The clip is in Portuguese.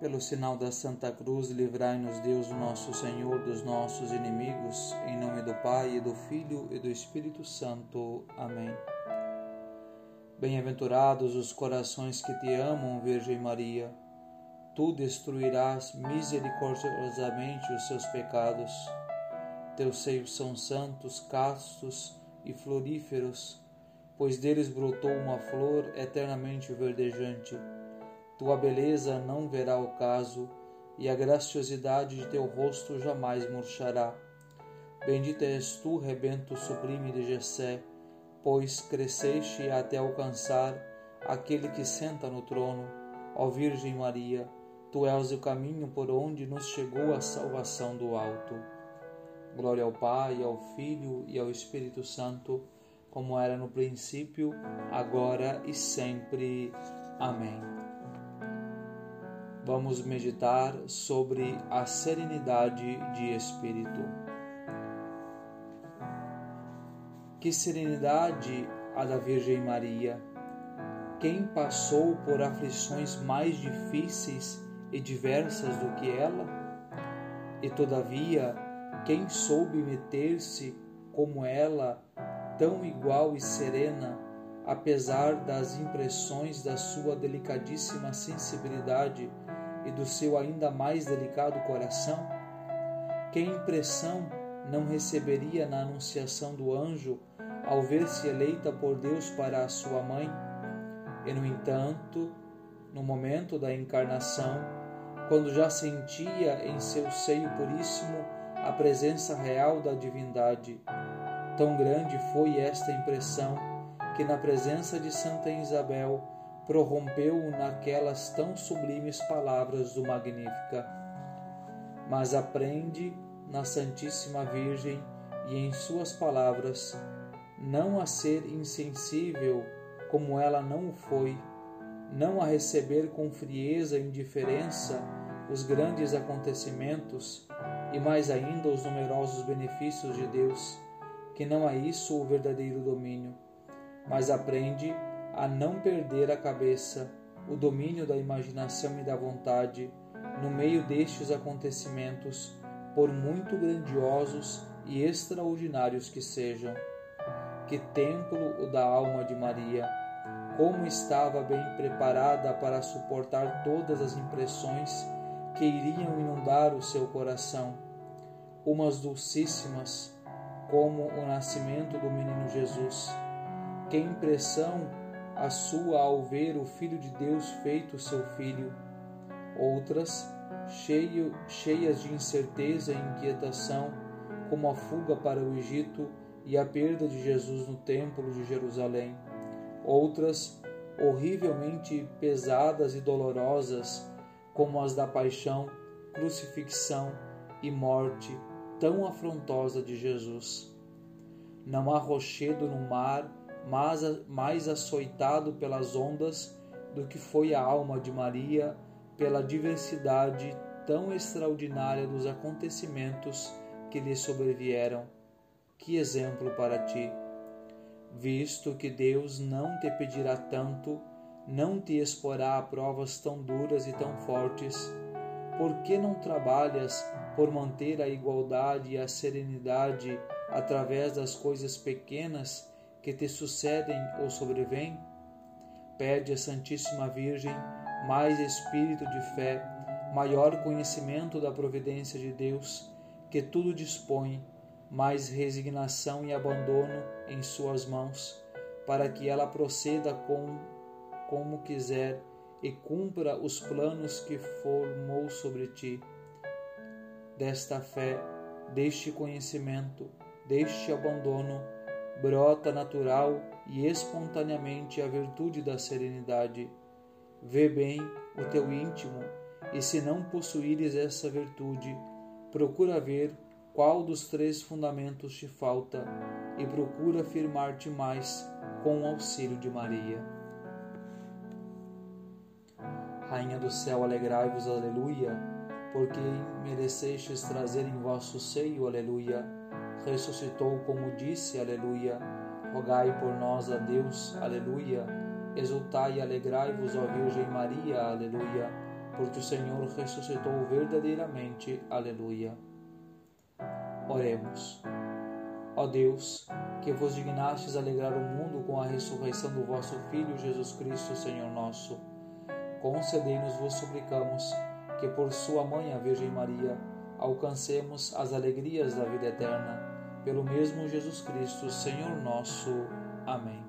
Pelo sinal da Santa Cruz, livrai-nos Deus, nosso Senhor, dos nossos inimigos, em nome do Pai, e do Filho e do Espírito Santo. Amém. Bem-aventurados os corações que te amam, Virgem Maria. Tu destruirás misericordiosamente os seus pecados. Teus seios são santos, castos e floríferos, pois deles brotou uma flor eternamente verdejante tua beleza não verá o caso, e a graciosidade de teu rosto jamais murchará. Bendita és tu, rebento sublime de Jessé, pois cresceste até alcançar aquele que senta no trono. Ó Virgem Maria, tu és o caminho por onde nos chegou a salvação do alto. Glória ao Pai, ao Filho e ao Espírito Santo, como era no princípio, agora e sempre. Amém vamos meditar sobre a serenidade de espírito. Que serenidade a da Virgem Maria! Quem passou por aflições mais difíceis e diversas do que ela? E todavia, quem soube meter-se como ela, tão igual e serena, apesar das impressões da sua delicadíssima sensibilidade e do seu ainda mais delicado coração? Que impressão não receberia na anunciação do anjo ao ver-se eleita por Deus para a sua mãe? E, no entanto, no momento da encarnação, quando já sentia em seu seio puríssimo a presença real da divindade, tão grande foi esta impressão que, na presença de Santa Isabel, prorrompeu naquelas tão sublimes palavras do Magnífica. Mas aprende na Santíssima Virgem e em suas palavras não a ser insensível como ela não o foi, não a receber com frieza e indiferença os grandes acontecimentos e mais ainda os numerosos benefícios de Deus, que não é isso o verdadeiro domínio, mas aprende a não perder a cabeça, o domínio da imaginação e da vontade no meio destes acontecimentos, por muito grandiosos e extraordinários que sejam. Que templo o da alma de Maria! Como estava bem preparada para suportar todas as impressões que iriam inundar o seu coração, umas dulcíssimas, como o nascimento do menino Jesus. Que impressão a sua ao ver o Filho de Deus feito seu filho, outras, cheio, cheias de incerteza e inquietação, como a fuga para o Egito e a perda de Jesus no Templo de Jerusalém, outras, horrivelmente pesadas e dolorosas, como as da paixão, crucifixão e morte tão afrontosa de Jesus. Não há rochedo no mar mas mais açoitado pelas ondas do que foi a alma de Maria pela diversidade tão extraordinária dos acontecimentos que lhe sobrevieram. Que exemplo para ti! Visto que Deus não te pedirá tanto, não te exporá a provas tão duras e tão fortes, por que não trabalhas por manter a igualdade e a serenidade através das coisas pequenas que te sucedem ou sobrevêm? Pede à Santíssima Virgem mais espírito de fé, maior conhecimento da providência de Deus, que tudo dispõe, mais resignação e abandono em suas mãos, para que ela proceda com, como quiser e cumpra os planos que formou sobre ti. Desta fé, deste conhecimento, deste abandono, brota natural e espontaneamente a virtude da serenidade. Vê bem o teu íntimo, e se não possuíres essa virtude, procura ver qual dos três fundamentos te falta e procura firmar-te mais com o auxílio de Maria. Rainha do céu, alegrai-vos, aleluia, porque merecestes trazer em vosso seio, aleluia ressuscitou como disse, aleluia. Rogai por nós a Deus, aleluia. Exultai e alegrai-vos, ó Virgem Maria, aleluia. porque o Senhor ressuscitou verdadeiramente. Aleluia. Oremos. Ó Deus, que vos dignastes alegrar o mundo com a ressurreição do vosso Filho Jesus Cristo, Senhor nosso, concedei-nos, vos suplicamos, que por sua mãe, a Virgem Maria, alcancemos as alegrias da vida eterna. Pelo mesmo Jesus Cristo, Senhor nosso. Amém.